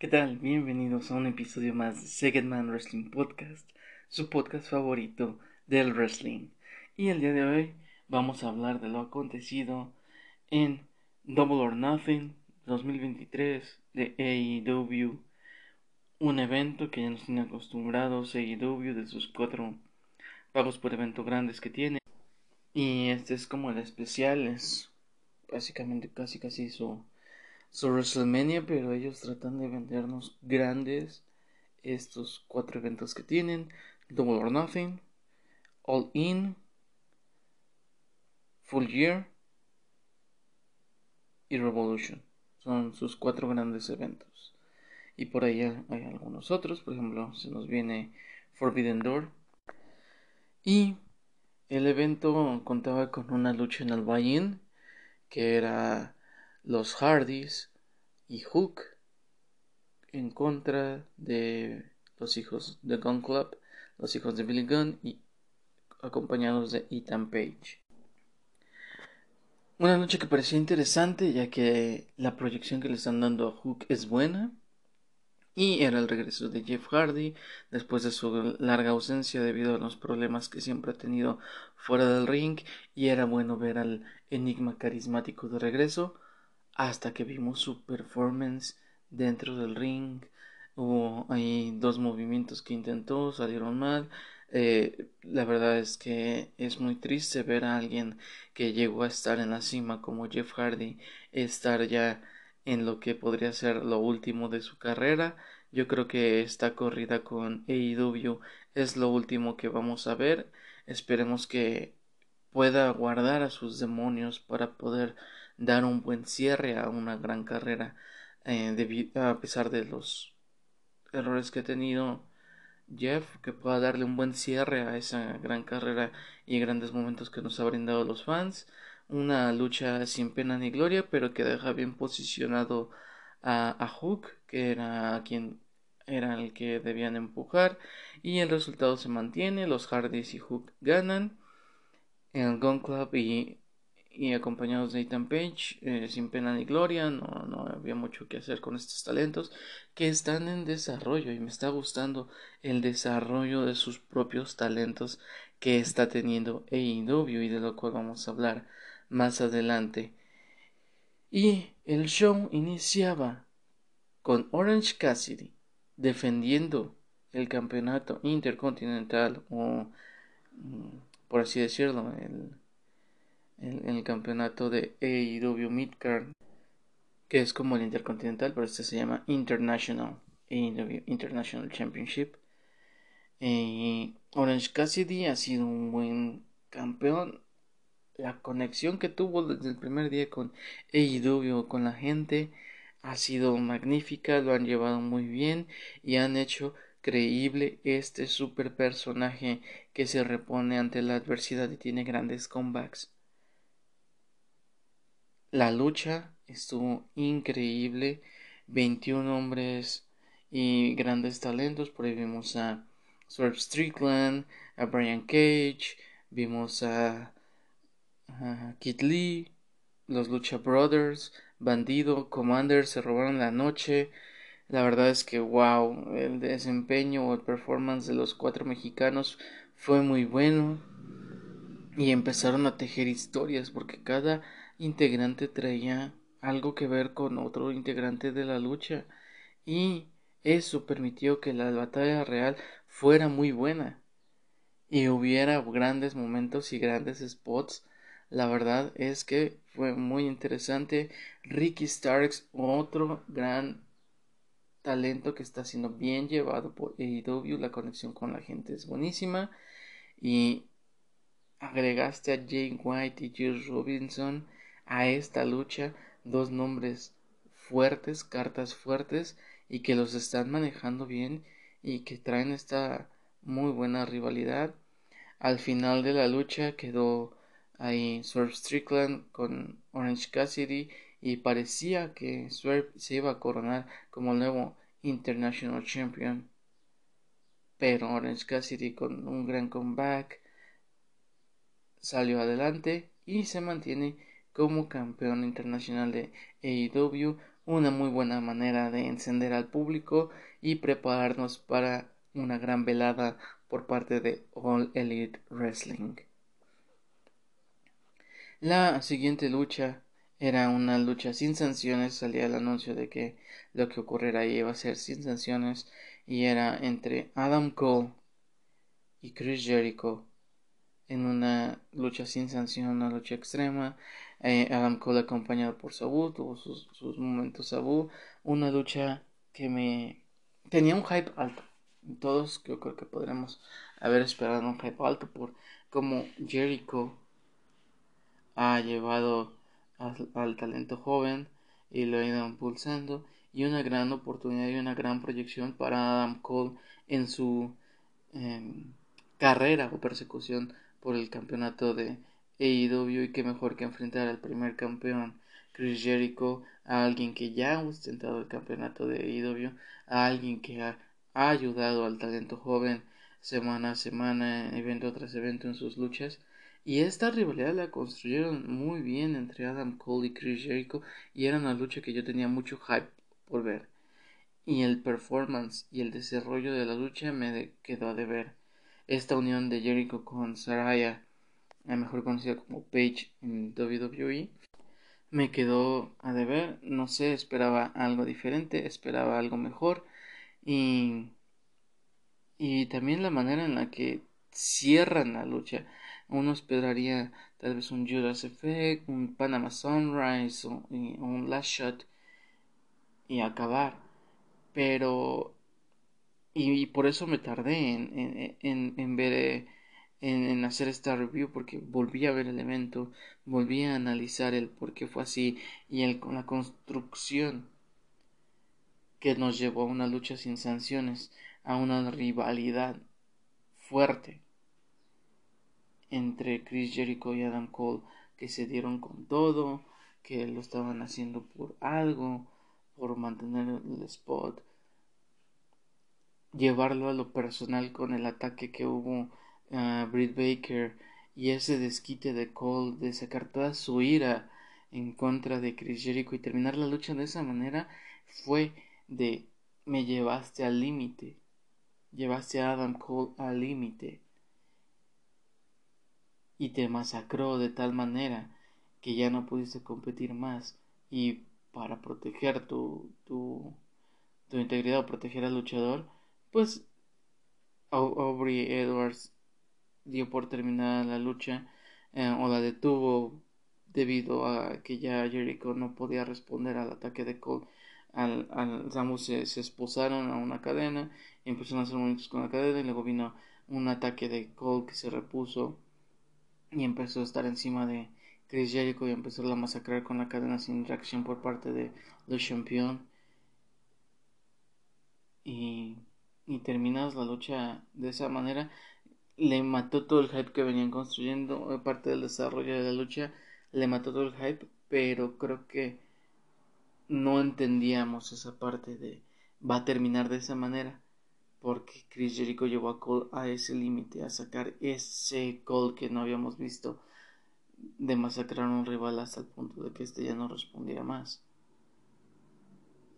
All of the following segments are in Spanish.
¿Qué tal? Bienvenidos a un episodio más de Second Man Wrestling Podcast, su podcast favorito del wrestling. Y el día de hoy vamos a hablar de lo acontecido en Double or Nothing 2023 de AEW, un evento que ya nos tiene acostumbrados AEW de sus cuatro pagos por evento grandes que tiene. Y este es como el especial, es básicamente casi casi su su WrestleMania, pero ellos tratan de vendernos grandes estos cuatro eventos que tienen: Double or Nothing, All In, Full Year y Revolution. Son sus cuatro grandes eventos. Y por ahí hay algunos otros, por ejemplo, se nos viene Forbidden Door. Y el evento contaba con una lucha en el buy-in, que era los Hardys y Hook en contra de los hijos de Gun Club, los hijos de Billy Gunn y acompañados de Ethan Page. Una noche que parecía interesante ya que la proyección que le están dando a Hook es buena y era el regreso de Jeff Hardy después de su larga ausencia debido a los problemas que siempre ha tenido fuera del ring y era bueno ver al enigma carismático de regreso hasta que vimos su performance dentro del ring. Hubo ahí dos movimientos que intentó, salieron mal. Eh, la verdad es que es muy triste ver a alguien que llegó a estar en la cima como Jeff Hardy estar ya en lo que podría ser lo último de su carrera. Yo creo que esta corrida con AEW es lo último que vamos a ver. Esperemos que pueda guardar a sus demonios para poder dar un buen cierre a una gran carrera eh, a pesar de los errores que ha tenido Jeff que pueda darle un buen cierre a esa gran carrera y grandes momentos que nos ha brindado los fans. Una lucha sin pena ni gloria pero que deja bien posicionado a, a Hook que era quien era el que debían empujar y el resultado se mantiene. Los Hardys y Hook ganan. El Gun Club y y acompañados de Ethan Page, eh, sin pena ni gloria, no, no había mucho que hacer con estos talentos que están en desarrollo y me está gustando el desarrollo de sus propios talentos que está teniendo AEW y de lo cual vamos a hablar más adelante. Y el show iniciaba con Orange Cassidy defendiendo el campeonato intercontinental o mm, por así decirlo el en, el campeonato de AEW Midcard, que es como el Intercontinental, pero este se llama International AEW International Championship. Y Orange Cassidy ha sido un buen campeón. La conexión que tuvo desde el primer día con AEW, con la gente, ha sido magnífica, lo han llevado muy bien y han hecho creíble este super personaje que se repone ante la adversidad y tiene grandes comebacks. La lucha estuvo increíble. 21 hombres y grandes talentos. Por ahí vimos a Swerve Strickland, a Brian Cage, vimos a, Kid Lee, los Lucha Brothers, Bandido, Commander, se robaron la noche. La verdad es que wow, el desempeño o el performance de los cuatro mexicanos fue muy bueno. Y empezaron a tejer historias porque cada integrante traía algo que ver con otro integrante de la lucha y eso permitió que la batalla real fuera muy buena y hubiera grandes momentos y grandes spots. La verdad es que fue muy interesante. Ricky Starks, otro gran talento que está siendo bien llevado por AEW. La conexión con la gente es buenísima. Y agregaste a Jane White y Jules Robinson a esta lucha dos nombres fuertes, cartas fuertes y que los están manejando bien y que traen esta muy buena rivalidad. Al final de la lucha quedó ahí Swerve Strickland con Orange Cassidy y parecía que Swerve se iba a coronar como nuevo International Champion. Pero Orange Cassidy con un gran comeback salió adelante y se mantiene como campeón internacional de AEW, una muy buena manera de encender al público y prepararnos para una gran velada por parte de All Elite Wrestling. La siguiente lucha era una lucha sin sanciones, salía el anuncio de que lo que ocurriera ahí iba a ser sin sanciones y era entre Adam Cole y Chris Jericho en una lucha sin sanción, una lucha extrema. Eh, Adam Cole acompañado por Sabu, tuvo sus, momentos Sabu, una lucha que me tenía un hype alto. Todos yo creo que podremos haber esperado un hype alto por cómo Jericho ha llevado al, talento joven y lo ha ido impulsando y una gran oportunidad y una gran proyección para Adam Cole en su em, carrera o persecución por el campeonato de AEW y que mejor que enfrentar al primer campeón Chris Jericho a alguien que ya ha ostentado el campeonato de AEW a alguien que ha, ayudado al talento joven semana a semana evento tras evento en sus luchas y esta rivalidad la construyeron muy bien entre Adam Cole y Chris Jericho y era una lucha que yo tenía mucho hype por ver. Y el performance y el desarrollo de la lucha me quedó a deber. Esta unión de Jericho con Saraya, mejor conocida como Paige en WWE, me quedó a deber. No sé, esperaba algo diferente, esperaba algo mejor. Y, y también la manera en la que cierran la lucha uno esperaría tal vez un Judas Effect, un Panama Sunrise o, un Last Shot y acabar. Pero. Y, por eso me tardé en, en, en ver. Eh, en, hacer esta review porque volví a ver el evento, volví a analizar el por qué fue así y el, la construcción que nos llevó a una lucha sin sanciones, a una rivalidad fuerte entre Chris Jericho y Adam Cole que se dieron con todo, que lo estaban haciendo por algo, por mantener el spot, llevarlo a lo personal con el ataque que hubo a Britt Baker y ese desquite de Cole de sacar toda su ira en contra de Chris Jericho y terminar la lucha de esa manera fue de me llevaste al límite, llevaste a Adam Cole al límite. Y te masacró de tal manera que ya no pudiste competir más. Y para proteger tu, tu, tu integridad o proteger al luchador, pues Aubrey Edwards dio por terminada la lucha eh, o la detuvo debido a que ya Jericho no podía responder al ataque de Cole. Al, al se, se, esposaron a una cadena, empezaron a hacer movimientos con la cadena y luego vino un ataque de Cole que se repuso y empezó a estar encima de Chris Jericho y empezó a masacrar con la cadena sin reacción por parte de los Champion y, y terminas la lucha de esa manera le mató todo el hype que venían construyendo parte del desarrollo de la lucha le mató todo el hype pero creo que no entendíamos esa parte de va a terminar de esa manera porque Chris Jericho llevó a Cole a ese límite, a sacar ese Cole que no habíamos visto de masacrar a un rival hasta el punto de que este ya no respondía más.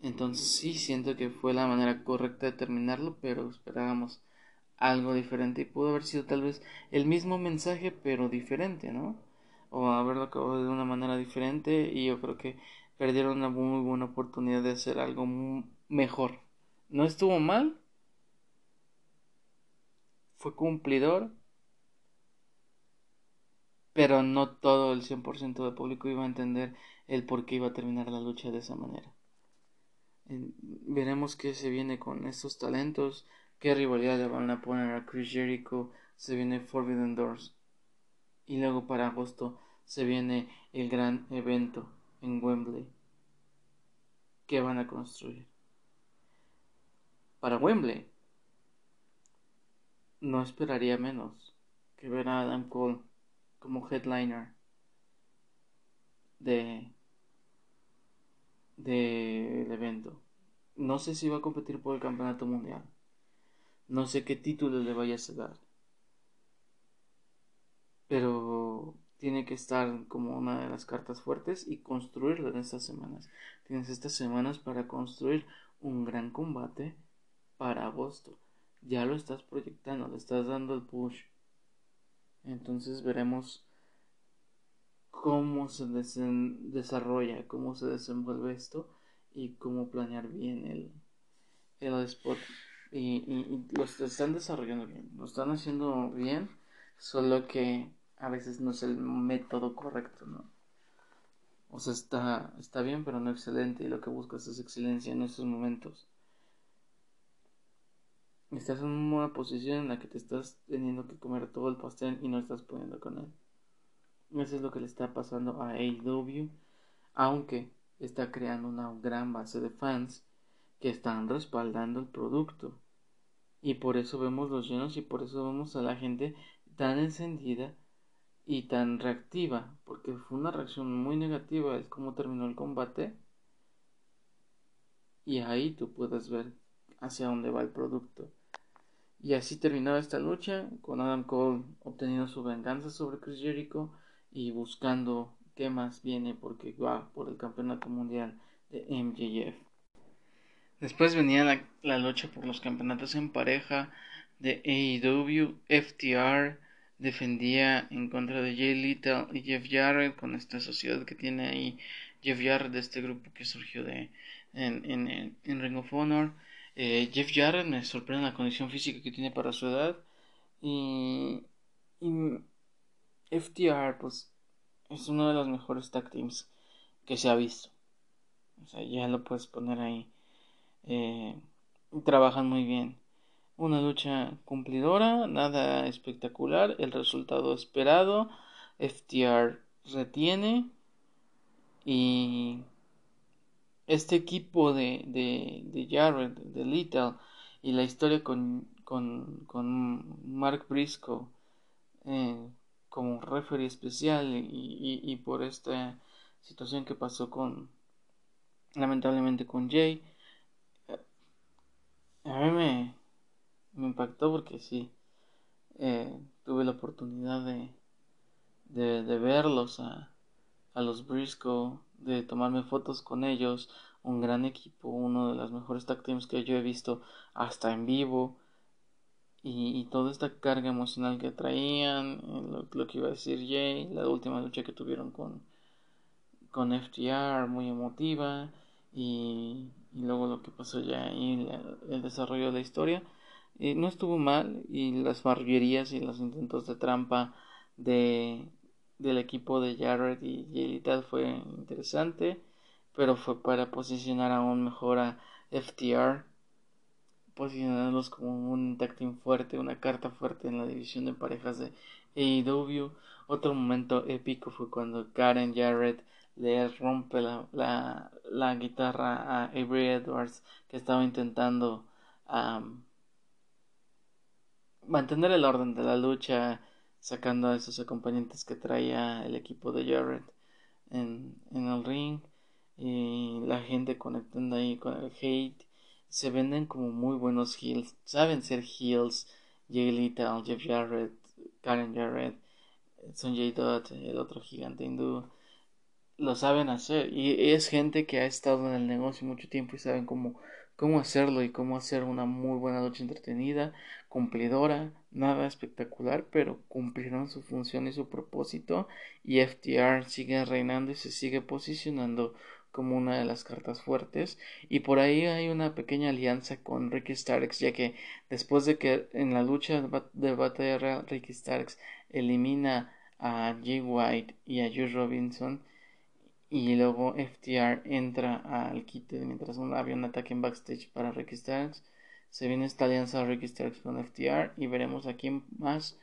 Entonces sí siento que fue la manera correcta de terminarlo, pero esperábamos algo diferente y pudo haber sido tal vez el mismo mensaje pero diferente, ¿no? O haberlo acabado de una manera diferente y yo creo que perdieron una muy buena oportunidad de hacer algo mejor. No estuvo mal, fue cumplidor, pero no todo el 100% del público iba a entender el por qué iba a terminar la lucha de esa manera. Veremos qué se viene con estos talentos, qué rivalidad le van a poner a Chris Jericho, se viene Forbidden Doors y luego para agosto se viene el gran evento en Wembley que van a construir. Para Wembley no esperaría menos que ver a Adam Cole como headliner de del evento. No sé si va a competir por el campeonato mundial. No sé qué título le vaya a dar. Pero tiene que estar como una de las cartas fuertes y construirlo en estas semanas. Tienes estas semanas para construir un gran combate para agosto. Ya lo estás proyectando, le estás dando el push. Entonces veremos cómo se desarrolla, cómo se desenvuelve esto y cómo planear bien el, el spot. Y, y, lo están desarrollando bien, lo están haciendo bien, solo que a veces no es el método correcto, ¿no? O sea, está, está bien, pero no excelente, y lo que buscas es excelencia en estos momentos. Estás en una posición en la que te estás teniendo que comer todo el pastel y no estás pudiendo con él. Eso es lo que le está pasando a AEW, aunque está creando una gran base de fans que están respaldando el producto. Y por eso vemos los llenos y por eso vemos a la gente tan encendida y tan reactiva, porque fue una reacción muy negativa el cómo terminó el combate. Y ahí tú puedes ver hacia dónde va el producto. Y así terminaba esta lucha, con Adam Cole obteniendo su venganza sobre Chris Jericho y buscando qué más viene porque va por el campeonato mundial de MJF. Después venía la, lucha por los campeonatos en pareja de AEW, FTR defendía en contra de Jay Little y Jeff Jarrett con esta sociedad que tiene ahí Jeff Jarrett de este grupo que surgió de en, en, en Ring of Honor. Eh, Jeff Jarrett me sorprende la condición física que tiene para su edad y, y FTR, pues, es uno de los mejores tag teams que se ha visto. O sea, ya lo puedes poner ahí. Eh, trabajan muy bien. Una lucha cumplidora, nada espectacular, el resultado esperado. FTR retiene y este equipo de, de, de Jared, de Little y la historia con, con, con Mark Briscoe eh, como referee especial y, y, por esta situación que pasó con lamentablemente con Jay a mí me, impactó porque sí eh, tuve la oportunidad de, de, verlos a, a los Briscoe de tomarme fotos con ellos un gran equipo uno de los mejores tag teams que yo he visto hasta en vivo y, toda esta carga emocional que traían, eh, lo, que iba a decir Jay, la última lucha que tuvieron con, con FTR, muy emotiva, y, luego lo que pasó ya y el desarrollo de la historia, eh, no estuvo mal, y las marrullerías y los intentos de trampa de, del equipo de Jarrett y y tal fue interesante, pero fue para posicionar aún mejor a FTR posicionarlos como un tag team fuerte, una carta fuerte en la división de parejas de AEW. Otro momento épico fue cuando Karen Jarrett le rompe la, la, la guitarra a Avery Edwards que estaba intentando mantener el orden de la lucha sacando a esos acompañantes que traía el equipo de Jarrett en, en el ring y la gente conectando ahí con el hate. Se venden como muy buenos heels, saben ser heels, Jay Little, Jeff Jarrett, Karen Jarrett, Sonjay Dutt, el otro gigante hindú, lo saben hacer. Y es gente que ha estado en el negocio mucho tiempo y saben cómo, cómo hacerlo y cómo hacer una muy buena noche entretenida, cumplidora, nada espectacular, pero cumplieron su función y su propósito. Y FTR sigue reinando y se sigue posicionando como una de las cartas fuertes. Y por ahí hay una pequeña alianza con Ricky Starks ya que después de que en la lucha de batalla real Ricky Starks elimina a Jay White y a Josh Robinson y luego FTR entra al quite mientras había un ataque en backstage para Ricky Starks se viene esta alianza Ricky Starks con FTR y veremos a quién más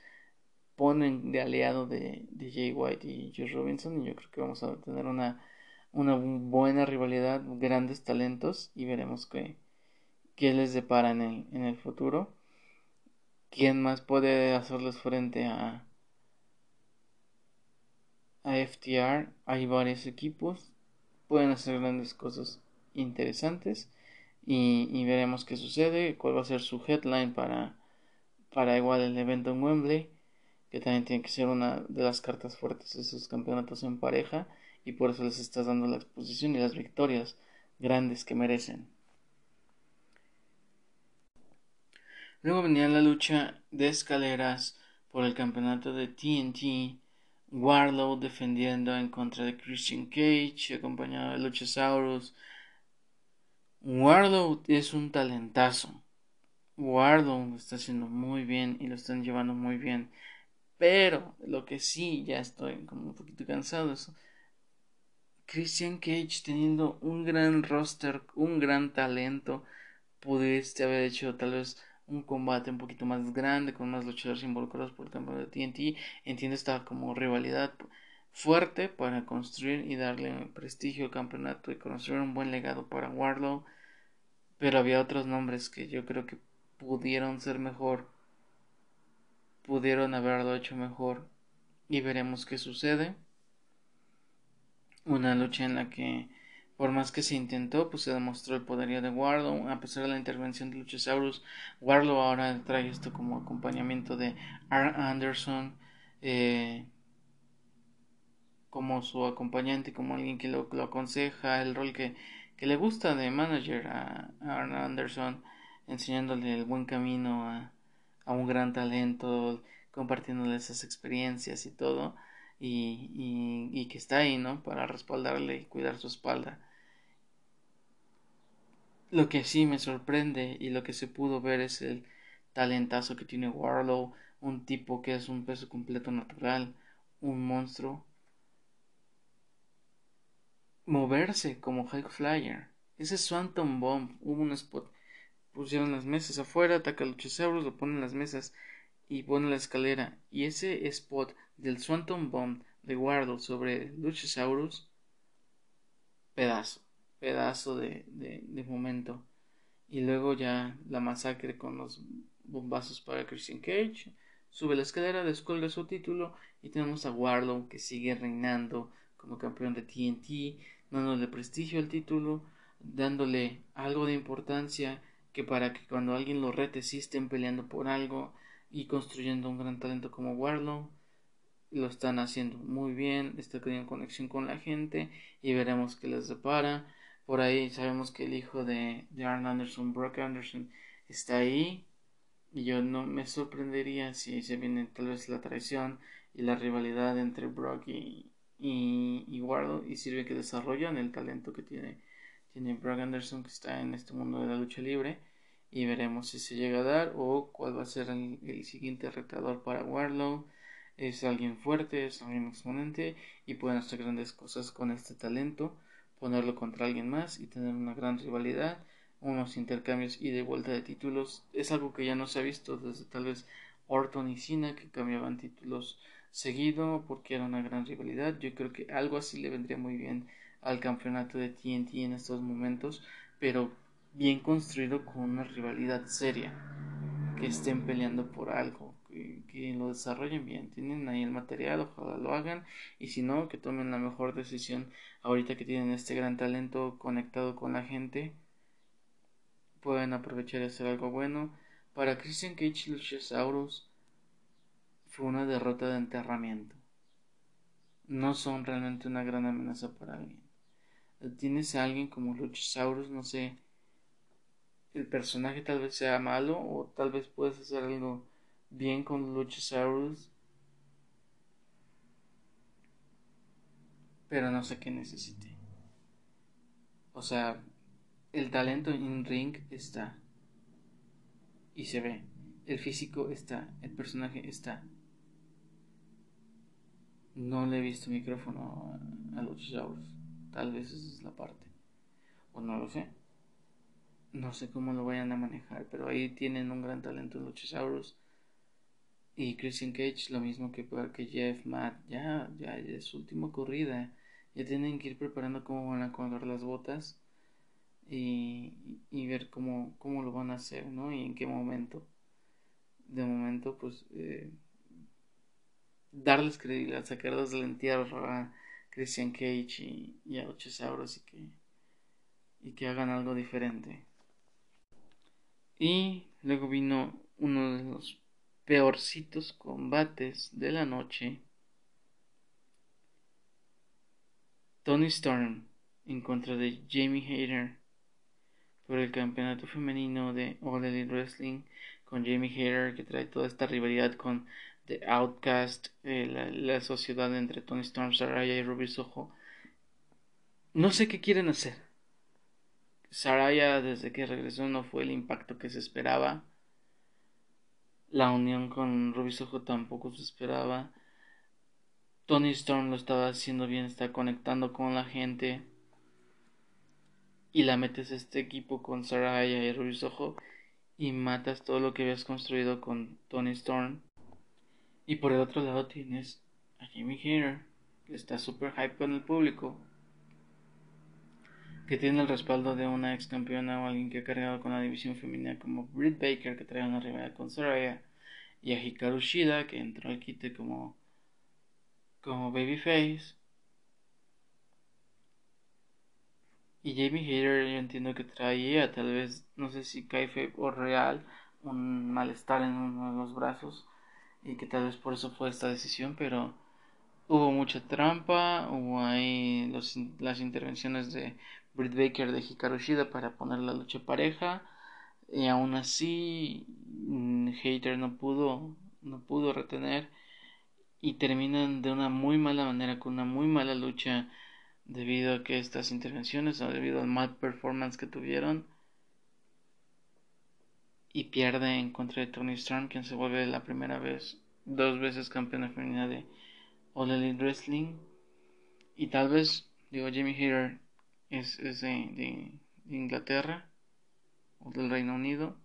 ponen de aliado de, de Jay White y Josh Robinson y yo creo que vamos a tener una una buena rivalidad, grandes talentos y veremos qué, qué les depara en el, en el futuro. ¿Quién más puede hacerles frente a, a FTR? Hay varios equipos, pueden hacer grandes cosas interesantes y, veremos qué sucede, cuál va a ser su headline para, para igual el evento en Wembley. que también tiene que ser una de las cartas fuertes de esos campeonatos en pareja y por eso les estás dando la exposición y las victorias grandes que merecen. Luego venía la lucha de escaleras por el campeonato de TNT. Warlow defendiendo en contra de Christian Cage, acompañado de Luchasaurus. Warlow es un talentazo. Warlow lo está haciendo muy bien y lo están llevando muy bien. Pero lo que sí, ya estoy como un poquito cansado Christian Cage teniendo un gran roster, un gran talento. Pudiste haber hecho tal vez un combate un poquito más grande, con más luchadores involucrados por el campeonato de TNT. Entiendo esta como rivalidad fuerte para construir y darle prestigio al campeonato y construir un buen legado para Warlow. Pero había otros nombres que yo creo que pudieron ser mejor, pudieron haberlo hecho mejor y veremos qué sucede. Una lucha en la que por más que se intentó, pues se demostró el poderío de Warlow. A pesar de la intervención de Luchasaurus, Warlow ahora trae esto como acompañamiento de R. Anderson. Eh, como su acompañante, como alguien que lo, aconseja, el rol que, le gusta de manager a, Arn Anderson, enseñándole el buen camino a, a un gran talento, compartiéndole esas experiencias y todo, y, y, y, que está ahí, ¿no? Para respaldarle y cuidar su espalda. Lo que sí me sorprende y lo que se pudo ver es el talentazo que tiene Warlow, un tipo que es un peso completo natural, un monstruo. Moverse como High Flyer. Ese Swanton Bomb, hubo un spot. Pusieron las mesas afuera, ataca a Luchasaurus, lo ponen las mesas y pone la escalera. Y ese spot del Swanton Bomb de Warlow sobre Luchasaurus, pedazo pedazo de, de, momento. Y luego ya la masacre con los bombazos para Christian Cage. Sube la escalera, descuelga su título y tenemos a Warlow que sigue reinando como campeón de TNT, dándole prestigio al título, dándole algo de importancia que para que cuando alguien lo rete sí estén peleando por algo y construyendo un gran talento como Warlow. Lo están haciendo muy bien, está teniendo conexión con la gente y veremos qué les depara. Por ahí sabemos que el hijo de, de Arn Anderson, Brock Anderson, está ahí. Y yo no me sorprendería si se viene tal vez la traición y la rivalidad entre Brock y, y, y Wardle y sirve que desarrollan el talento que tiene, tiene Brock Anderson que está en este mundo de la lucha libre y veremos si se llega a dar o cuál va a ser el, el siguiente retador para Warlow. Es alguien fuerte, es alguien exponente y pueden hacer grandes cosas con este talento ponerlo contra alguien más y tener una gran rivalidad, unos intercambios y de vuelta de títulos. Es algo que ya no se ha visto desde tal vez Orton y Cena que cambiaban títulos seguido porque era una gran rivalidad. Yo creo que algo así le vendría muy bien al campeonato de TNT en estos momentos, pero bien construido con una rivalidad seria, que estén peleando por algo, que, lo desarrollen bien. Tienen ahí el material, ojalá lo hagan. Y si no, que tomen la mejor decisión ahorita que tienen este gran talento conectado con la gente. Pueden aprovechar y hacer algo bueno. Para Christian Cage y Luchasaurus fue una derrota de enterramiento. No son realmente una gran amenaza para alguien. Tienes a alguien como Luchasaurus, no sé. El personaje tal vez sea malo o tal vez puedes hacer algo bien con Luchasaurus. Pero no sé qué necesite. O sea, el talento en ring está. Y se ve. El físico está. El personaje está. No le he visto micrófono a, Luchasaurus. Tal vez esa es la parte. O no lo sé. No sé cómo lo vayan a manejar. Pero ahí tienen un gran talento en Luchasaurus. Y Christian Cage, lo mismo que, que Jeff, Matt, ya, ya, es su última corrida. Ya tienen que ir preparando cómo van a colgar las botas y, y ver cómo, cómo lo van a hacer, ¿no? Y en qué momento. De momento, pues, eh, darles credibilidad, sacarlos del entierro a Christian Cage y, y a Luchasaurus y que, y que hagan algo diferente. Y luego vino uno de los peorcitos combates de la noche. Tony Storm en contra de Jamie Hayter por el campeonato femenino de All Elite Wrestling con Jamie Hayter que trae toda esta rivalidad con The Outcast, eh, la, sociedad entre Tony Storm, Saraya y Ruby Soho. No sé qué quieren hacer. Saraya desde que regresó no fue el impacto que se esperaba. La unión con Ruby Soho tampoco se esperaba. Tony Storm lo estaba haciendo bien, está conectando con la gente. Y la metes a este equipo con Saraya y Ruby Soho y matas todo lo que habías construido con Tony Storm. Y por el otro lado tienes a Jimmy Hater, que está super hype con el público, que tiene el respaldo de una ex campeona o alguien que ha cargado con la división femenina como Britt Baker, que trae una rivalidad con Saraya, y a Hikaru Shida, que entró al quite como, como babyface. Y Jamie Hater yo entiendo que traía tal vez, no sé si caife o real, un malestar en uno de los brazos y que tal vez por eso fue esta decisión, pero hubo mucha trampa, hubo ahí los, las intervenciones de Britt Baker de Hikaru Shida para poner la lucha pareja. Y aún así mm, Hater no pudo no pudo retener. Y terminan de una muy mala manera con una muy mala lucha debido a que estas intervenciones o debido al mal performance que tuvieron y pierde en contra de Tony Storm quien se vuelve la primera vez dos veces campeona femenina de All Elite Wrestling. Y tal vez digo Jamie Hater es, de, Inglaterra o del Reino Unido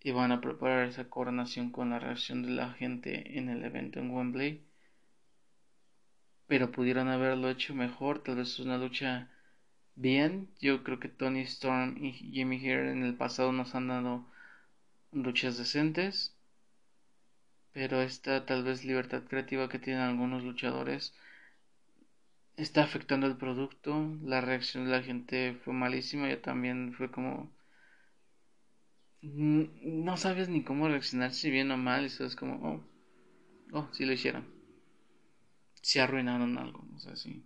y van a preparar esa coronación con la reacción de la gente en el evento en Wembley pero pudieron haberlo hecho mejor, tal vez es una lucha bien. Yo creo que Tony Storm y Jimmy Hater en el pasado nos han dado luchas decentes, pero esta tal vez libertad creativa que tienen algunos luchadores está afectando el producto. La reacción de la gente fue malísima, yo también fue como no sabes ni cómo reaccionar si bien o mal, y es como, oh, oh, sí lo hicieron si arruinaron algo, o sea, sí.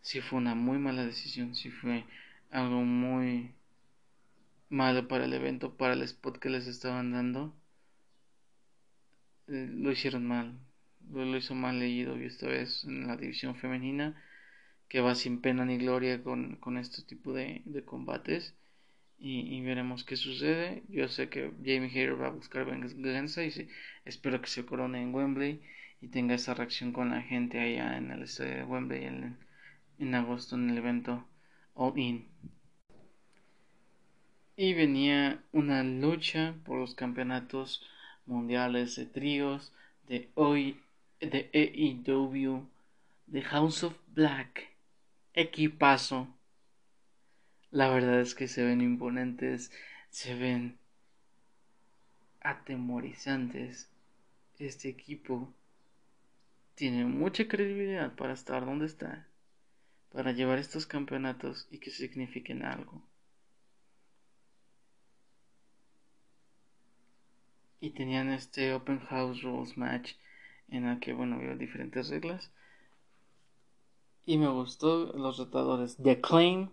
Si fue una muy mala decisión, si fue algo muy malo para el evento, para el spot que les estaban dando. Eh, lo hicieron mal, lo, hizo mal leído y esta vez en la división femenina que va sin pena ni gloria con, con este tipo de, de combates y, veremos qué sucede. Yo sé que Jamie Hater va a buscar venganza y espero que se corone en Wembley y tenga esa reacción con la gente allá en el estadio de Wembley en, en agosto en el evento All In. Y venía una lucha por los campeonatos mundiales de tríos de hoy de AEW de House of Black. Equipazo. La verdad es que se ven imponentes, se ven atemorizantes. Este equipo tiene mucha credibilidad para estar donde está, para llevar estos campeonatos y que signifiquen algo. Y tenían este Open House Rules Match en el que, bueno, había diferentes reglas. Y me gustó los retadores The Claim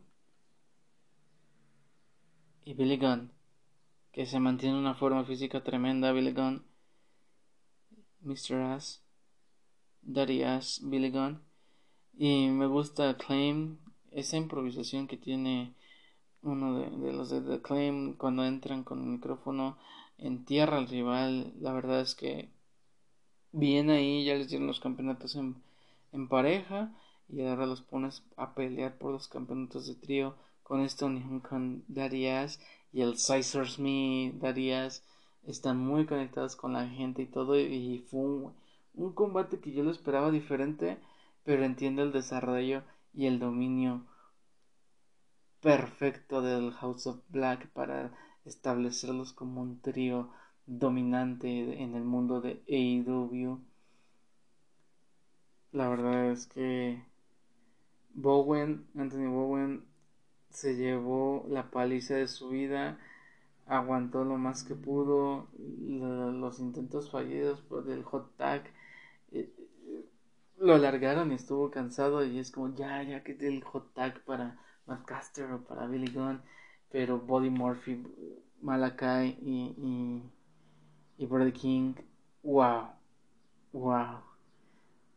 y Billy Gunn, que se mantiene una forma física tremenda. Billy Gunn, Mr. Ass Darius Billigan. Y me gusta Claim, esa improvisación que tiene uno de, los de The Claim cuando entran con el micrófono en tierra al rival. La verdad es que bien ahí, ya les dieron los campeonatos en, en pareja y ahora los pones a pelear por los campeonatos de trío con unión con Darius y el Scissors Me Darius están muy conectados con la gente y todo y fue un, un combate que yo lo esperaba diferente, pero entiende el desarrollo y el dominio perfecto del House of Black para establecerlos como un trío dominante en el mundo de AEW. La verdad es que Bowen, Anthony Bowen, se llevó la paliza de su vida aguantó lo más que pudo los intentos fallidos por el hot tag eh, lo alargaron y estuvo cansado y es como ya ya que el hot tag para Caster o para Billy Gunn pero Body Murphy Malakai y, y Brody King wow wow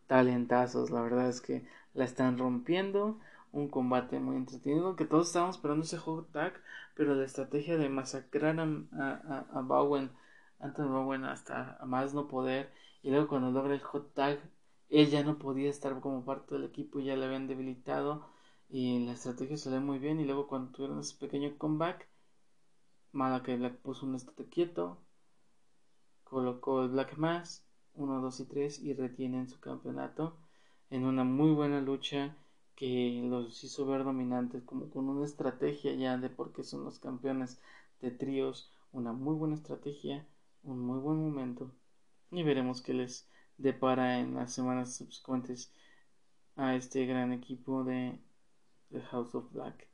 talentazos la verdad es que la están rompiendo. Un combate muy entretenido que todos estábamos esperando ese hot tag pero la estrategia de masacrar a, a, Bowen Anthony Bowen hasta más no poder y luego cuando logra el hot tag él ya no podía estar como parte del equipo ya le habían debilitado y la estrategia salió muy bien y luego cuando tuvieron ese pequeño comeback Malakai Black puso un estate quieto colocó el Black Mass 1, 2 y 3 y retienen su campeonato en una muy buena lucha que los hizo ver dominantes, como con una estrategia ya de por qué son los campeones de tríos, una muy buena estrategia, un muy buen momento. Y veremos qué les depara en las semanas subsecuentes a este gran equipo de The House of Black.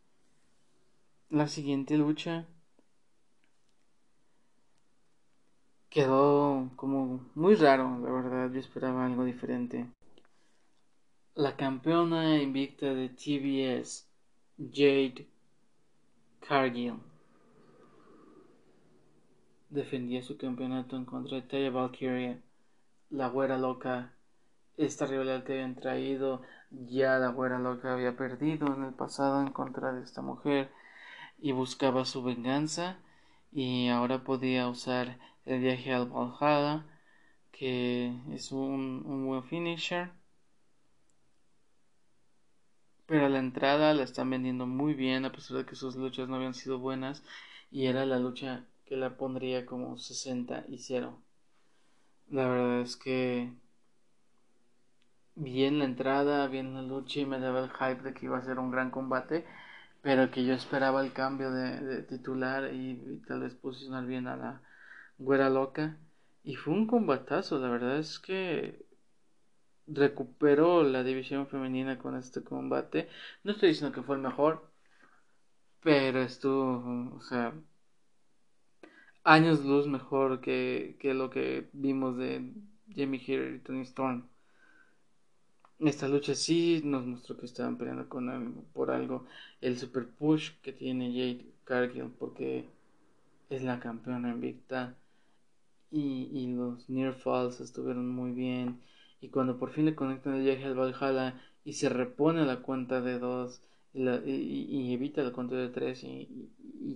La siguiente lucha quedó como muy raro, la verdad, yo esperaba algo diferente. La campeona invicta de TBS, Jade Cargill, defendía su campeonato en contra de Taya Valkyria, la güera loca. Esta rivalidad que habían traído, ya la güera loca había perdido en el pasado en contra de esta mujer y buscaba su venganza y ahora podía usar el viaje al Valhalla que es un, un buen finisher pero la entrada la están vendiendo muy bien a pesar de que sus luchas no habían sido buenas y era la lucha que la pondría como 60 y 0. La verdad es que bien la entrada, bien la lucha y me daba el hype de que iba a ser un gran combate, pero que yo esperaba el cambio de, titular y, y, tal vez posicionar bien a la güera loca. Y fue un combatazo, la verdad es que recuperó la división femenina con este combate. No estoy diciendo que fue el mejor, pero estuvo, o sea, años luz mejor que, que lo que vimos de Jamie Heater y Tony Storm. Esta lucha sí nos mostró que estaban peleando con por algo. El super push que tiene Jade Cargill porque es la campeona invicta. Y, y los near falls estuvieron muy bien. Y cuando por fin le conectan el viaje al Valhalla y se repone la cuenta de dos y, evita la cuenta de tres y,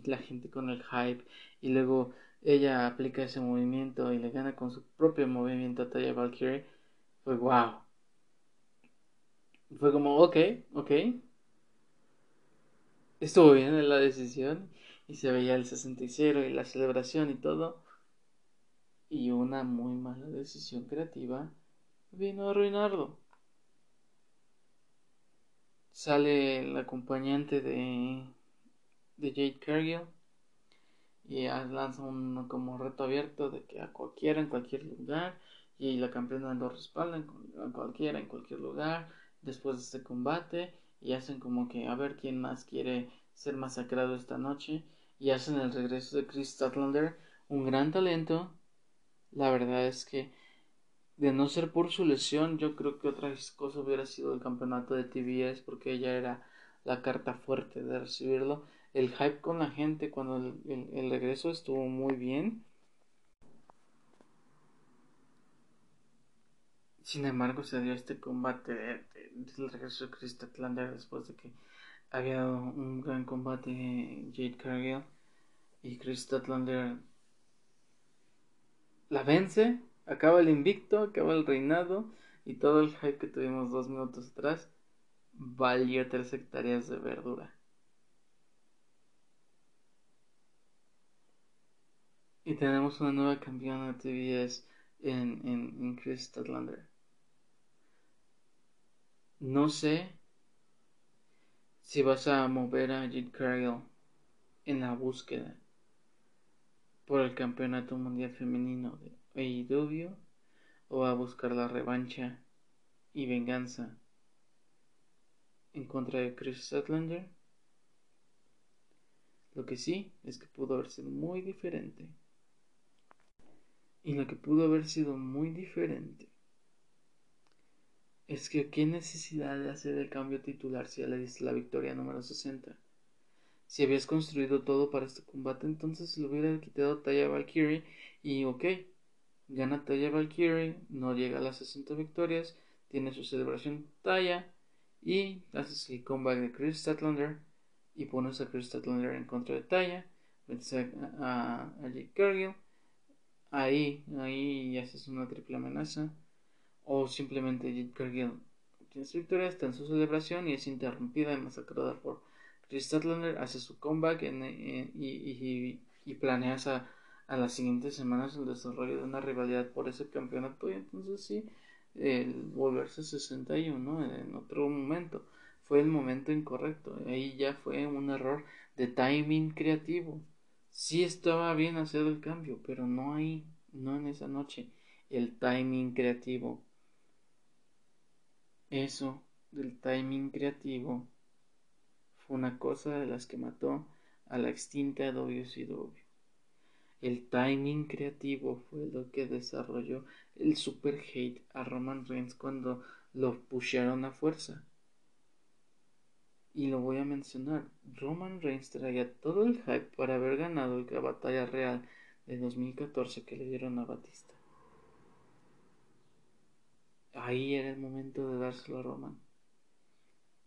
la gente con el hype y luego ella aplica ese movimiento y le gana con su propio movimiento a Taya Valkyrie fue wow fue como ok ok. Estuvo bien en la decisión y se veía el 60 y la celebración y todo y una muy mala decisión creativa vino a arruinarlo. Sale el acompañante de, de Jade Cargill y lanza un como reto abierto de que a cualquiera en cualquier lugar y la campeona lo respalda a cualquiera en cualquier lugar después de este combate y hacen como que a ver quién más quiere ser masacrado esta noche y hacen el regreso de Chris Statlander un gran talento la verdad es que de no ser por su lesión, yo creo que otra cosa hubiera sido el campeonato de TBS porque ella era la carta fuerte de recibirlo. El hype con la gente cuando el, regreso estuvo muy bien. Sin embargo, se dio este combate del regreso de Chris Statlander después de que había dado un gran combate Jade Cargill y Chris Statlander la vence acaba el invicto, acaba el reinado y todo el hype que tuvimos dos minutos atrás valió tres hectáreas de verdura. Y tenemos una nueva campeona de TBS en, en, en Chris Statlander. No sé si vas a mover a Jade Cargill en la búsqueda por el campeonato mundial femenino de AEW o a buscar la revancha y venganza en contra de Chris Statlander. Lo que sí es que pudo haber sido muy diferente. Y lo que pudo haber sido muy diferente es que qué necesidad de hacer el cambio titular si ya le diste la victoria número 60. Si habías construido todo para este combate, entonces le hubiera quitado Taya Valkyrie y ok, gana Taya Valkyrie, no llega a las 60 victorias, tiene su celebración Taya y haces el comeback de Chris Statlander y pones a Chris Statlander en contra de Taya, metes a, a, Jake Cargill, ahí, ahí haces una triple amenaza o simplemente Jade Cargill tiene su victoria, está en su celebración y es interrumpida y masacrada por Chris Statlander, hace su comeback y, y, planeas a, a, las siguientes semanas el desarrollo de una rivalidad por ese campeonato y entonces sí, el volverse 61 en otro momento fue el momento incorrecto, ahí ya fue un error de timing creativo. Sí estaba bien hacer el cambio, pero no ahí, no en esa noche. El timing creativo eso del timing creativo una cosa de las que mató a la extinta WCW. El timing creativo fue lo que desarrolló el super hate a Roman Reigns cuando lo pusieron a fuerza. Y lo voy a mencionar, Roman Reigns traía todo el hype para haber ganado la batalla real de 2014 que le dieron a Batista. Ahí era el momento de dárselo a Roman.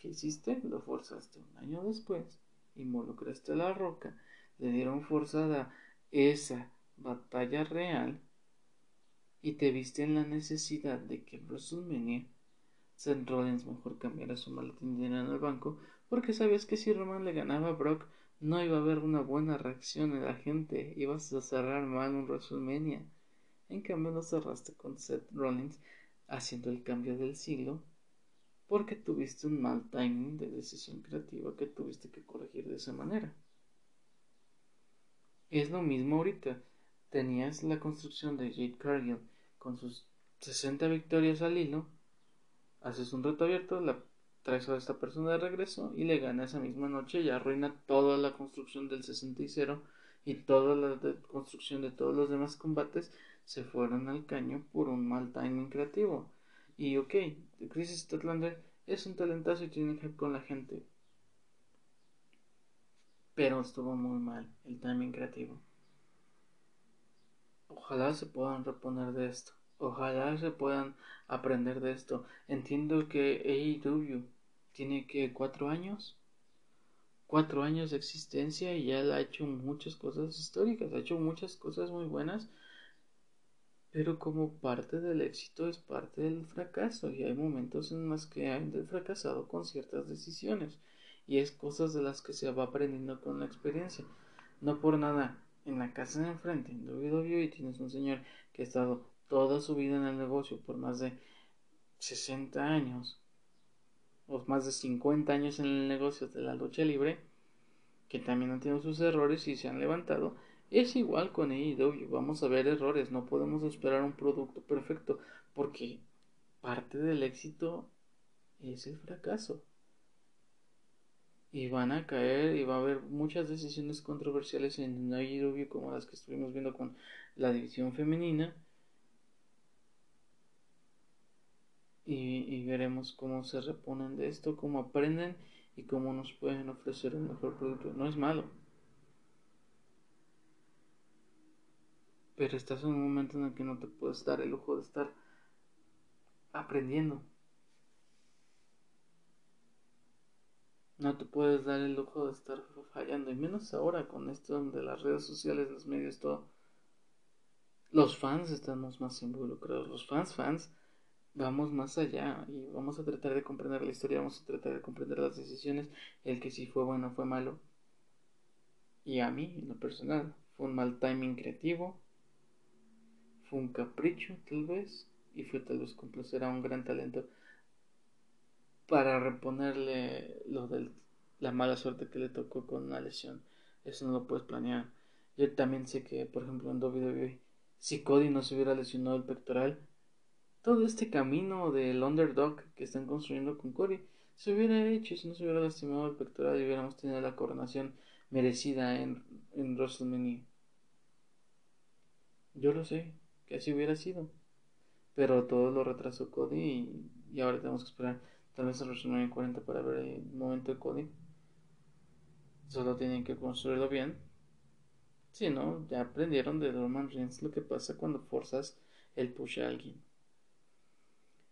¿Qué hiciste? Lo forzaste un año después. Involucraste a la roca. Le dieron forzada esa batalla real. Y te viste en la necesidad de que en WrestleMania Seth Rollins mejor cambiara su maletín de dinero en el banco. Porque sabías que si Roman le ganaba a Brock no iba a haber una buena reacción de la gente. Ibas a cerrar mal un WrestleMania. En cambio lo cerraste con Seth Rollins haciendo el cambio del siglo porque tuviste un mal timing de decisión creativa que tuviste que corregir de esa manera. Es lo mismo ahorita. Tenías la construcción de Jade Cargill con sus 60 victorias al hilo. Haces un reto abierto, la traes a esta persona de regreso y le gana esa misma noche y arruina toda la construcción del 60 y 0 y toda la construcción de todos los demás combates se fueron al caño por un mal timing creativo. Y ok, Chris Statlander es un talentazo y tiene que con la gente. Pero estuvo muy mal el timing creativo. Ojalá se puedan reponer de esto. Ojalá se puedan aprender de esto. Entiendo que AEW tiene que cuatro años. Cuatro años de existencia y ya ha hecho muchas cosas históricas. Ha hecho muchas cosas muy buenas pero como parte del éxito es parte del fracaso y hay momentos en los que han fracasado con ciertas decisiones y es cosas de las que se va aprendiendo con la experiencia. No por nada, en la casa de enfrente, en WWE, tienes un señor que ha estado toda su vida en el negocio por más de 60 años o más de 50 años en el negocio de la lucha libre, que también han tenido sus errores y se han levantado es igual con AEW, vamos a ver errores, no podemos esperar un producto perfecto, porque parte del éxito es el fracaso. Y van a caer y va a haber muchas decisiones controversiales en AEW como las que estuvimos viendo con la división femenina. Y, y, veremos cómo se reponen de esto, cómo aprenden y cómo nos pueden ofrecer un mejor producto. No es malo. Pero estás en un momento en el que no te puedes dar el lujo de estar aprendiendo. No te puedes dar el lujo de estar fallando, y menos ahora con esto de las redes sociales, los medios, todo. Los fans estamos más involucrados, los fans, fans, vamos más allá y vamos a tratar de comprender la historia, vamos a tratar de comprender las decisiones, el que si fue bueno fue malo. Y a mí, en lo personal, fue un mal timing creativo, fue un capricho, tal vez, y fue tal vez complacer a un gran talento para reponerle lo de la mala suerte que le tocó con una lesión. Eso no lo puedes planear. Yo también sé que, por ejemplo, en WWE, si Cody no se hubiera lesionado el pectoral, todo este camino del underdog que están construyendo con Cody se hubiera hecho si no se hubiera lastimado el pectoral y hubiéramos tenido la coronación merecida en, en WrestleMania. Yo lo sé, que así hubiera sido. Pero todo lo retrasó Cody y, ahora tenemos que esperar tal vez a WrestleMania 40 para ver el momento de Cody. Solo tienen que construirlo bien. Si no, ya aprendieron de Roman Reigns lo que pasa cuando forzas el push a alguien.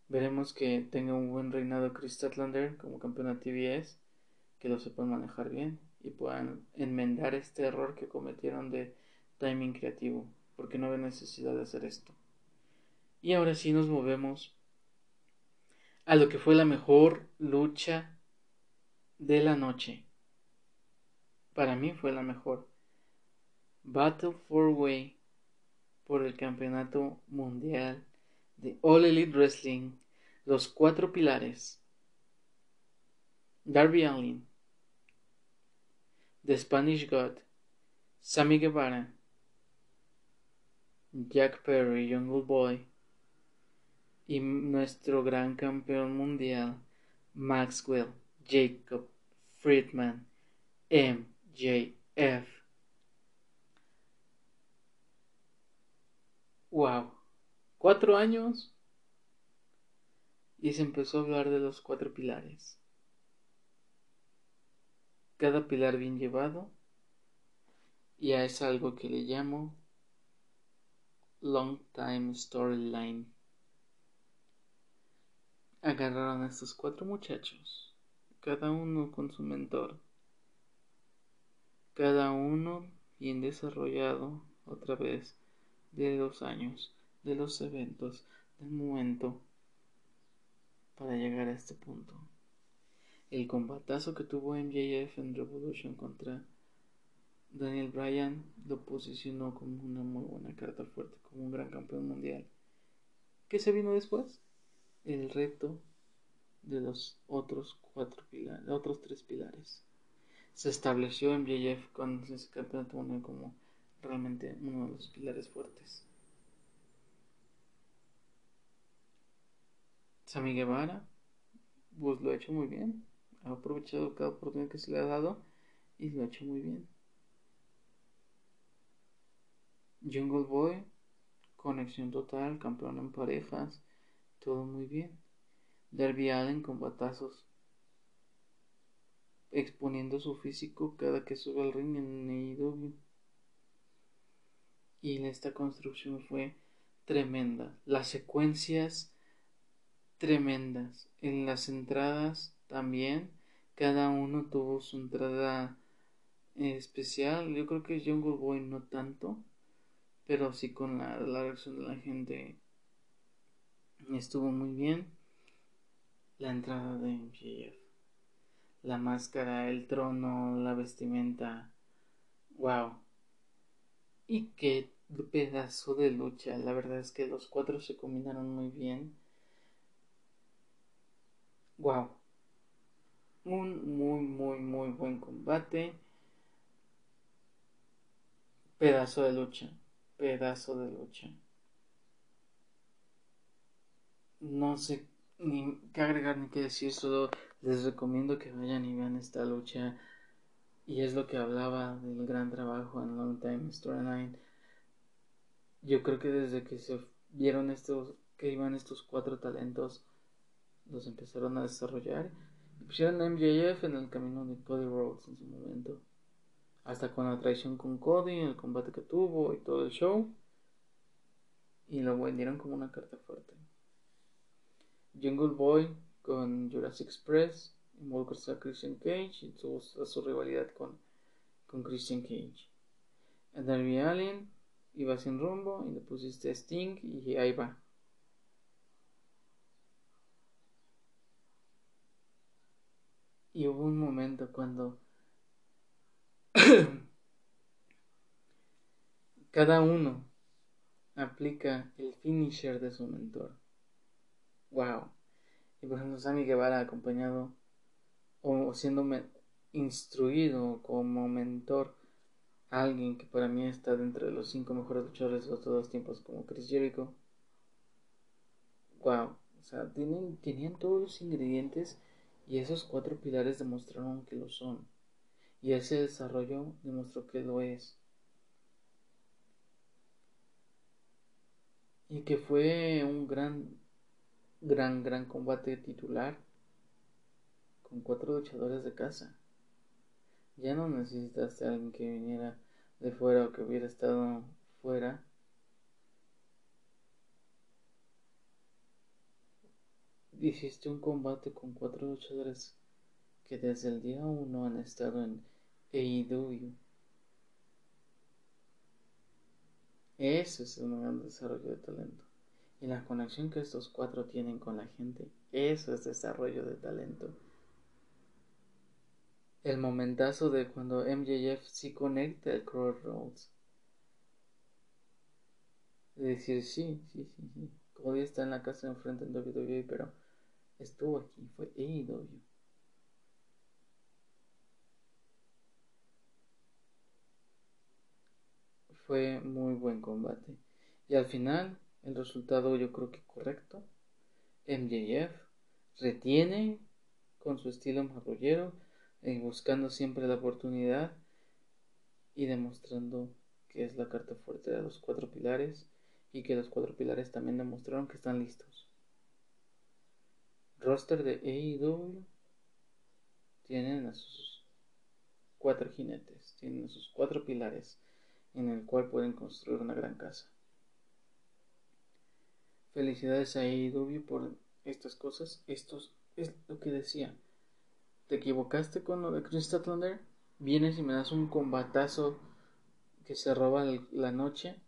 Veremos que tenga un buen reinado Chris Statlander como campeón de TBS, que lo sepan manejar bien y puedan enmendar este error que cometieron de timing creativo, porque no había necesidad de hacer esto. Y ahora sí nos movemos a lo que fue la mejor lucha de la noche. Para mí fue la mejor. Battle for Way por el campeonato mundial de All Elite Wrestling. Los cuatro pilares. Darby Allin, The Spanish God, Sammy Guevara, Jack Perry, Jungle Boy y nuestro gran campeón mundial, Maxwell Jacob Friedman, MJF. Wow, cuatro años y se empezó a hablar de los cuatro pilares. Cada pilar bien llevado y es algo que le llamo long time storyline. Agarraron a estos cuatro muchachos, cada uno con su mentor, cada uno bien desarrollado otra vez de los años, de los eventos, del momento para llegar a este punto. El combatazo que tuvo MJF en Revolution contra Daniel Bryan lo posicionó como una muy buena carta fuerte, como un gran campeón mundial. ¿Qué se vino después? El reto de los otros cuatro pilares, otros tres pilares. Se estableció MJF con ese campeonato mundial como realmente uno de los pilares fuertes. Sammy Guevara, pues lo ha hecho muy bien. Ha aprovechado cada oportunidad que se le ha dado y lo ha hecho muy bien. Jungle Boy, conexión total, campeón en parejas, todo muy bien. Darby Allen con batazos, exponiendo su físico cada que sube al ring en AEW. Y esta construcción fue tremenda. Las secuencias tremendas. En las entradas también, cada uno tuvo su entrada especial. Yo creo que Jungle Boy no tanto pero sí con la, reacción de la gente estuvo muy bien. La entrada de MJF, la máscara, el trono, la vestimenta, wow. Y qué pedazo de lucha, la verdad es que los cuatro se combinaron muy bien. Wow. Un muy, muy, muy buen combate. Pedazo de lucha pedazo de lucha. No sé ni qué agregar ni qué decir, solo les recomiendo que vayan y vean esta lucha. Y es lo que hablaba del gran trabajo en Long Time Storyline. Yo creo que desde que se vieron estos, que iban estos cuatro talentos, los empezaron a desarrollar. Pusieron a MJF en el camino de Cody Rhodes en su momento hasta con la traición con Cody, el combate que tuvo y todo el show. Y lo vendieron como una carta fuerte. Jungle Boy con Jurassic Express involucra a Christian Cage y tuvo su rivalidad con, con Christian Cage. A Darby Allen iba sin rumbo y le pusiste Sting y ahí va. Y hubo un momento cuando Cada uno aplica el finisher de su mentor. Wow. Y por ejemplo, Sammy Guevara acompañado o siendo instruido como mentor a alguien que para mí está dentro de los cinco mejores luchadores de todos los tiempos, como Chris Jericho. Wow. O sea, tienen, tenían todos los ingredientes y esos cuatro pilares demostraron que lo son Y ese desarrollo demostró que lo es. Y que fue un gran, gran, gran combate titular con cuatro luchadores de casa. Ya no necesitaste a alguien que viniera de fuera o que hubiera estado fuera. Hiciste un combate con cuatro luchadores que desde el día uno han estado en AEW. Eso es un gran desarrollo de talento. Y la conexión que estos cuatro tienen con la gente, eso es desarrollo de talento. El momentazo de cuando MJF sí conecta el Crossroads. De decir, sí, sí, sí, sí. Cody está en la casa enfrente en WWE, pero estuvo aquí, fue AEW. Fue muy buen combate. Y al final, el resultado yo creo que correcto. MJF retiene con su estilo marrullero, y buscando siempre la oportunidad y demostrando que es la carta fuerte de los cuatro pilares y que los cuatro pilares también demostraron que están listos. Roster de AEW tienen a sus cuatro jinetes, tienen a sus cuatro pilares en el cual pueden construir una gran casa. Felicidades a AEW por estas cosas. Esto es lo que decía. Te equivocaste con lo de Crystal Thunder. Vienes y me das un combatazo que se roba la noche.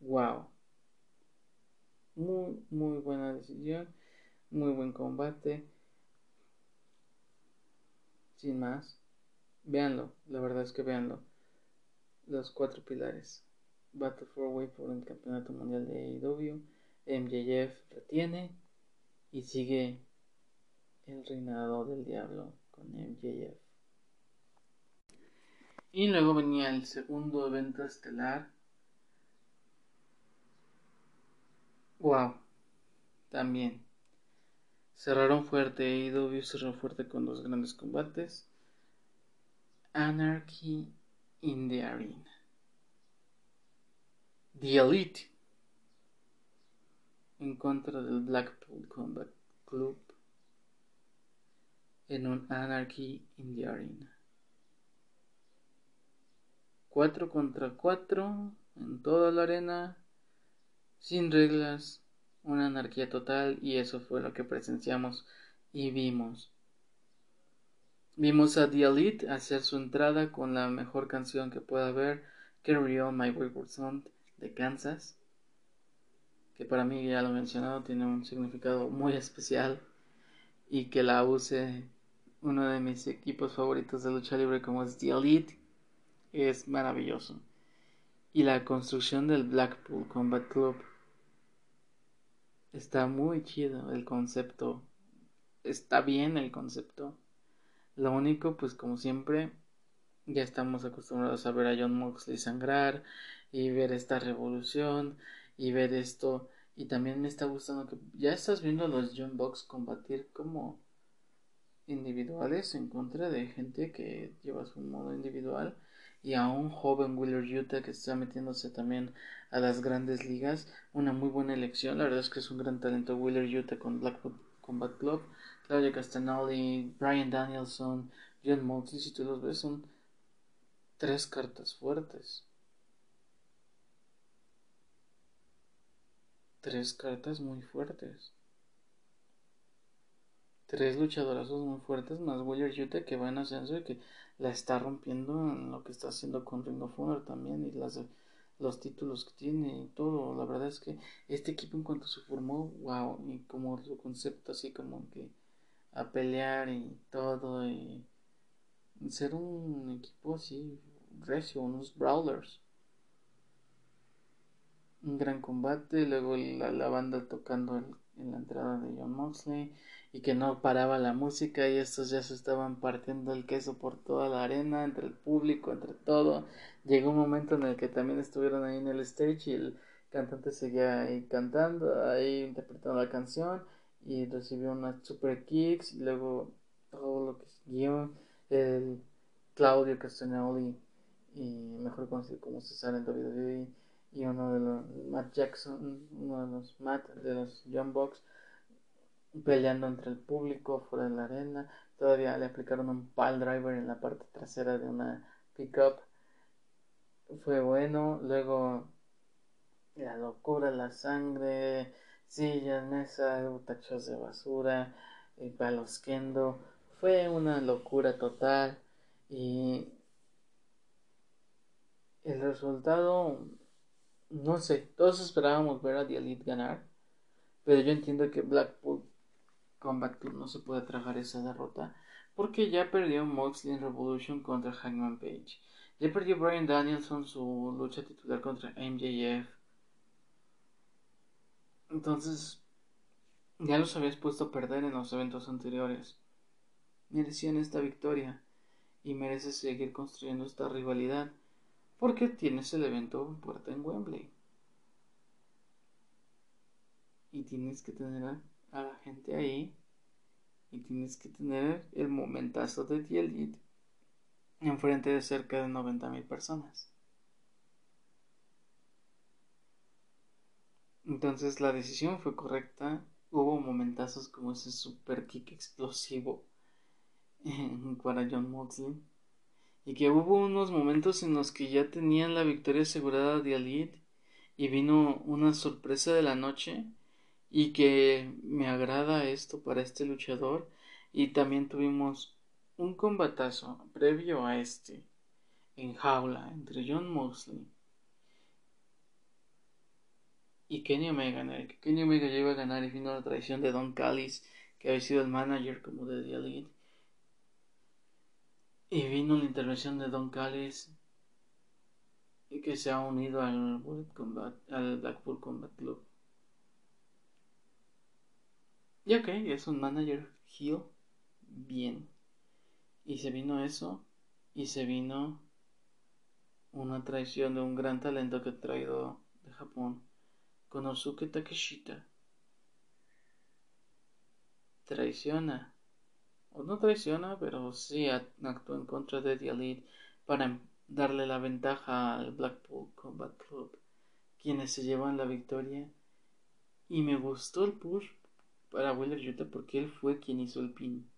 Wow. Muy, muy buena decisión. Muy buen combate. Sin más. Véanlo, la verdad es que véanlo. Los cuatro pilares. Battle for Way por el Campeonato Mundial de AEW. MJF retiene y sigue el reinado del diablo con MJF. Y luego venía el segundo evento estelar. Wow, también. Cerraron fuerte, AEW cerró fuerte con dos grandes combates. Anarchy in the Arena. The Elite en contra del Blackpool Combat Club en un Anarchy in the Arena. 4 contra 4 en toda la arena, sin reglas, una anarquía total y eso fue lo que presenciamos y vimos. Vimos a The Elite hacer su entrada con la mejor canción que pueda haber, Carry On My Wayward Son de Kansas, que para mí ya lo he mencionado tiene un significado muy especial y que la use uno de mis equipos favoritos de lucha libre como es The Elite es maravilloso. Y la construcción del Blackpool Combat Club está muy chido el concepto. Está bien el concepto. Lo único, pues como siempre, ya estamos acostumbrados a ver a John Moxley sangrar y ver esta revolución y ver esto. Y también me está gustando que ya estás viendo a los John Box combatir como individuales en contra de gente que lleva su modo individual y a un joven Wheeler Utah que está metiéndose también a las grandes ligas. Una muy buena elección, la verdad es que es un gran talento Wheeler Utah con Blackwood Combat Club. Claudia Castanoli, Brian Danielson, John Moxley, si tú los ves, son tres cartas fuertes. Tres cartas muy fuertes. Tres luchadorazos muy fuertes, más Wheeler Yuta que va en ascenso y que la está rompiendo en lo que está haciendo con Ring of también y las, los títulos que tiene y todo. La verdad es que este equipo en cuanto se formó, wow, y como su concepto así como que a pelear y todo y ser un equipo así recio, unos brawlers. Un gran combate, luego la, la banda tocando en la entrada de John Moxley y que no paraba la música y estos ya se estaban partiendo el queso por toda la arena, entre el público, entre todo. Llegó un momento en el que también estuvieron ahí en el stage y el cantante seguía ahí cantando, ahí interpretando la canción y recibió unas super kicks y luego todo lo que es guion, el Claudio Castagnoli, y mejor conocido como César en WWE, y uno de los Matt Jackson, uno de los Matt de los John Box, peleando entre el público fuera de la arena. Todavía le aplicaron un pile driver en la parte trasera de una pickup. Fue bueno. Luego la locura, la sangre, sillas, mesas, tachos de basura, y palos kendo. Fue una locura total y el resultado, no sé, todos esperábamos ver a The Elite ganar, pero yo entiendo que Blackpool Combat Club no se puede tragar esa derrota porque ya perdió Moxley en Revolution contra Hangman Page. Ya perdió Brian Danielson su lucha titular contra MJF. Entonces, ya los habías puesto a perder en los eventos anteriores. Merecían esta victoria y mereces seguir construyendo esta rivalidad porque tienes el evento en puerta en Wembley. Y tienes que tener a, la gente ahí y tienes que tener el momentazo de The enfrente de cerca de 90.000 personas. Entonces la decisión fue correcta. Hubo momentazos como ese super kick explosivo para John Moxley. Y que hubo unos momentos en los que ya tenían la victoria asegurada de Elite y vino una sorpresa de la noche y que me agrada esto para este luchador y también tuvimos un combatazo previo a este en jaula entre John Moxley y Kenny Omega, en que Kenny Omega a ganar y vino la traición de Don Callis, que había sido el manager como de The Elite. Y vino la intervención de Don Callis y que se ha unido al, Combat, al Blackpool Combat Club. Y ok, es un manager heel, bien. Y se vino eso, y se vino una traición de un gran talento que he traído de Japón Konosuke Takeshita traiciona, o no traiciona, pero sí actuó en contra de The Elite para darle la ventaja al Blackpool Combat Club, quienes se llevan la victoria. Y me gustó el push para Wheeler Yuta porque él fue quien hizo el pin.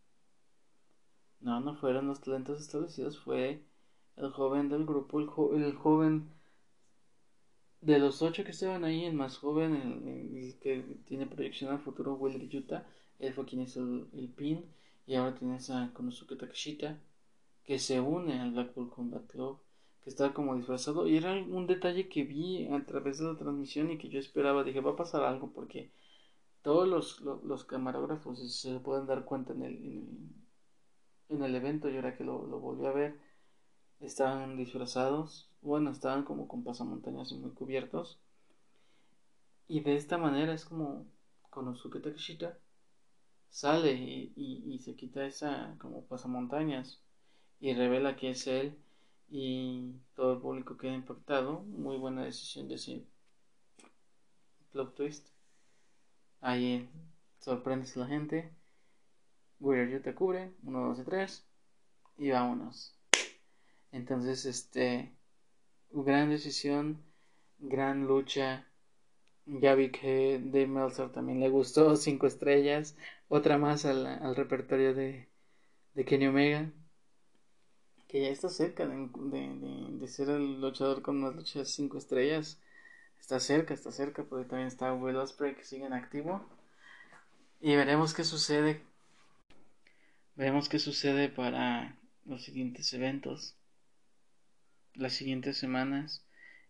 No, no fueron los talentos establecidos, fue el joven del grupo, el joven de los ocho que estaban ahí, el más joven, el, que tiene proyección al futuro, Will Yuta, él fue quien hizo el, pin. Y ahora tienes a Konosuke Takeshita, que se une al Blackpool Combat Club, que está como disfrazado. Y era un detalle que vi a través de la transmisión y que yo esperaba. Dije, va a pasar algo porque todos los, los, camarógrafos se pueden dar cuenta en el, en el, evento. Y ahora que lo, lo volví a ver, estaban disfrazados bueno, estaban como con pasamontañas muy cubiertos. Y de esta manera es como Konosuke Takeshita sale y, y, se quita esa como pasamontañas y revela que es él y todo el público queda impactado. Muy buena decisión de ese plot twist. Ahí sorprendes a la gente. Warrior te cubre. 1, 2 y 3. Y vámonos. Entonces, este gran decisión, gran lucha. Ya vi que Dave Meltzer también le gustó, cinco estrellas, otra más al, repertorio de, de Kenny Omega, que ya está cerca de, de, de, ser el luchador con más luchas cinco estrellas. Está cerca, está cerca, porque también está Will Ospreay que sigue en activo. Y veremos qué sucede. Veremos qué sucede para los siguientes eventos las siguientes semanas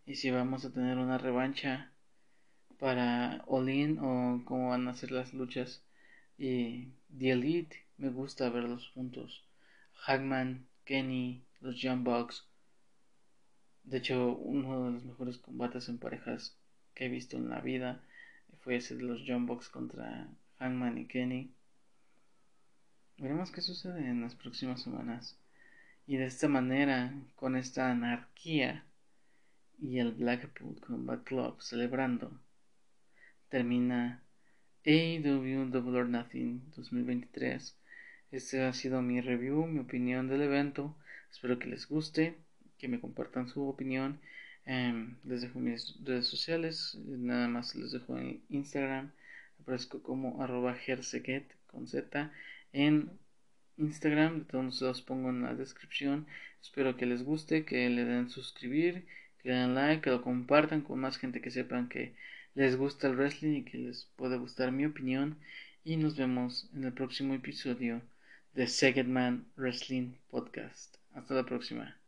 y si vamos a tener una revancha para Olin o cómo van a ser las luchas. Y The Elite me gusta verlos juntos Hagman, Kenny, los Young Bucks. De hecho uno de los mejores combates en parejas que he visto en la vida fue ese de los Young Bucks contra Hangman y Kenny. Veremos qué sucede en las próximas semanas y de esta manera, con esta anarquía y el Blackpool Combat Club celebrando, termina AEW Double or Nothing 2023 Este ha sido mi review, mi opinión del evento. Espero que les guste, que me compartan su opinión. Em, les dejo mis redes sociales, nada más les dejo en Instagram. Aparezco como arroba con Z en Instagram. De todos los pongo en la descripción. Espero que les guste, que le den suscribir, que le den like, que lo compartan con más gente que sepan que les gusta el wrestling y que les puede gustar mi opinión. Y nos vemos en el próximo episodio de Second Man Wrestling Podcast. Hasta la próxima.